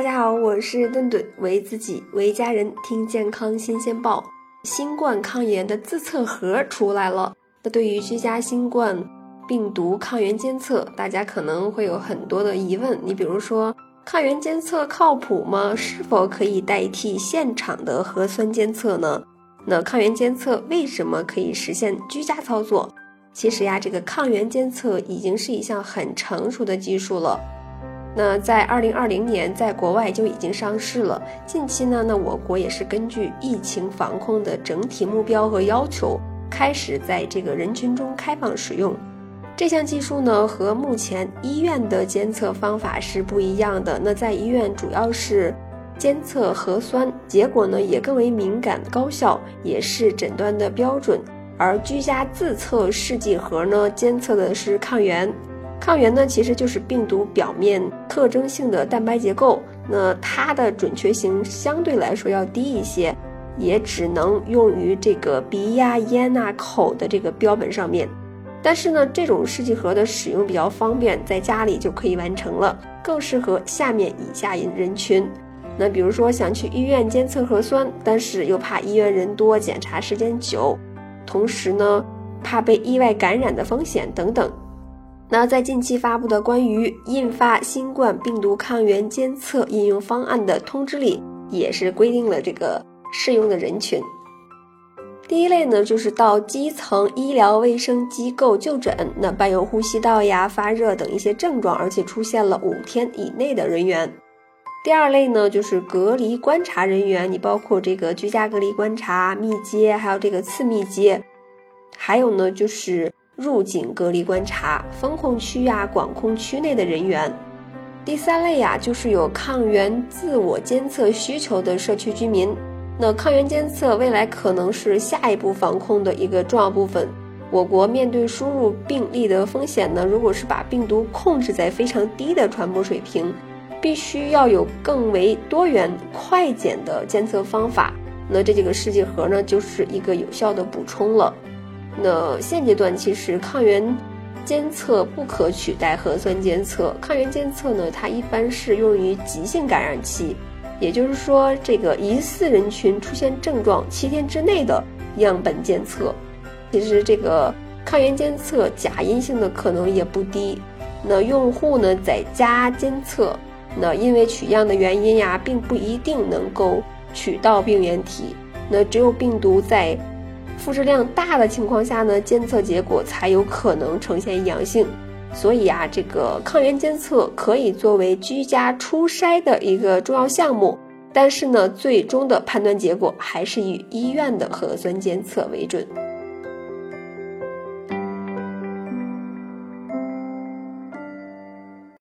大家好，我是顿顿，为自己为家人听健康新鲜报。新冠抗原的自测盒出来了。那对于居家新冠病毒抗原监测，大家可能会有很多的疑问。你比如说，抗原监测靠谱吗？是否可以代替现场的核酸监测呢？那抗原监测为什么可以实现居家操作？其实呀，这个抗原监测已经是一项很成熟的技术了。那在二零二零年，在国外就已经上市了。近期呢，那我国也是根据疫情防控的整体目标和要求，开始在这个人群中开放使用。这项技术呢，和目前医院的监测方法是不一样的。那在医院主要是监测核酸，结果呢也更为敏感高效，也是诊断的标准。而居家自测试剂盒呢，监测的是抗原。抗原呢，其实就是病毒表面特征性的蛋白结构，那它的准确性相对来说要低一些，也只能用于这个鼻呀、咽呐、口的这个标本上面。但是呢，这种试剂盒的使用比较方便，在家里就可以完成了，更适合下面以下人群。那比如说想去医院监测核酸，但是又怕医院人多、检查时间久，同时呢，怕被意外感染的风险等等。那在近期发布的关于印发新冠病毒抗原监测应用方案的通知里，也是规定了这个适用的人群。第一类呢，就是到基层医疗卫生机构就诊，那伴有呼吸道呀、发热等一些症状，而且出现了五天以内的人员。第二类呢，就是隔离观察人员，你包括这个居家隔离观察、密接，还有这个次密接，还有呢就是。入境隔离观察、封控区呀、管控区内的人员。第三类呀，就是有抗原自我监测需求的社区居民。那抗原监测未来可能是下一步防控的一个重要部分。我国面对输入病例的风险呢，如果是把病毒控制在非常低的传播水平，必须要有更为多元、快检的监测方法。那这几个试剂盒呢，就是一个有效的补充了。那现阶段其实抗原监测不可取代核酸监测。抗原监测呢，它一般是用于急性感染期，也就是说，这个疑似人群出现症状七天之内的样本监测。其实这个抗原监测假阴性的可能也不低。那用户呢在家监测，那因为取样的原因呀，并不一定能够取到病原体。那只有病毒在。复制量大的情况下呢，监测结果才有可能呈现阳性。所以啊，这个抗原监测可以作为居家初筛的一个重要项目，但是呢，最终的判断结果还是以医院的核酸监测为准。